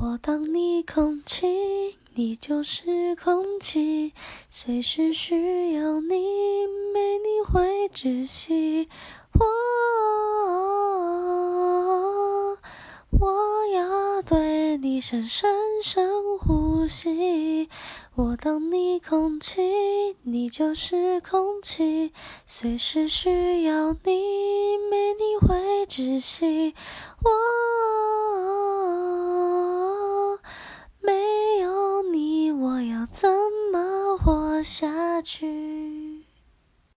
我当你空气，你就是空气，随时需要你，没你会窒息。我我要对你深深深呼吸。我当你空气，你就是空气，随时需要你，没你会窒息。我。下去？